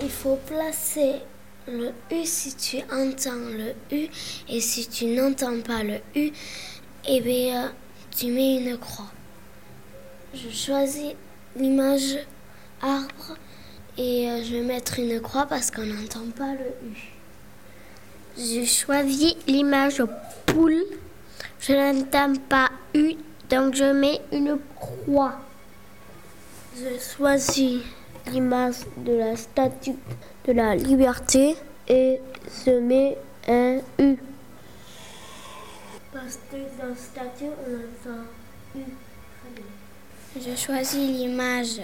Il faut placer le U si tu entends le U et si tu n'entends pas le U, eh bien, tu mets une croix. Je choisis l'image arbre et euh, je vais mettre une croix parce qu'on n'entend pas le U. Je choisis l'image poule. Je n'entends pas U, donc je mets une croix. Je choisis l'image de la statue de la liberté et je mets un U. Parce que dans la statue, on entend U. Je choisis l'image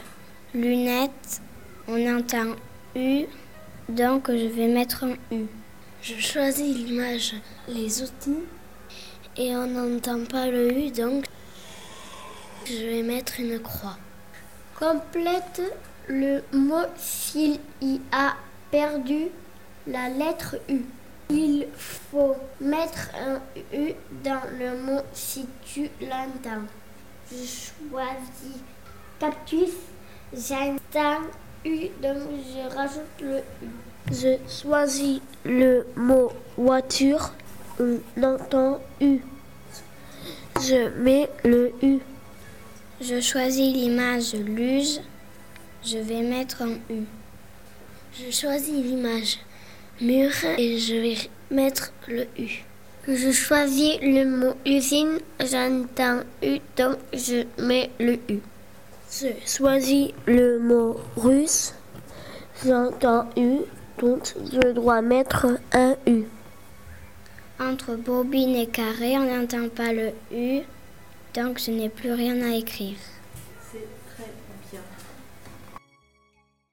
lunettes. On entend U, donc je vais mettre un U. Je choisis l'image les outils et on n'entend pas le U, donc je vais mettre une croix. Complète le mot s'il y a perdu la lettre U. Il faut mettre un U dans le mot si tu l'entends. Je choisis cactus, j'entends U, donc je rajoute le U. Je choisis le mot voiture, on entend U. Je mets le U. Je choisis l'image luge. Je vais mettre un U. Je choisis l'image mur et je vais mettre le U. Je choisis le mot usine, j'entends U, donc je mets le U. Je choisis le mot russe, j'entends U, donc je dois mettre un U. Entre bobine et carré, on n'entend pas le U, donc je n'ai plus rien à écrire.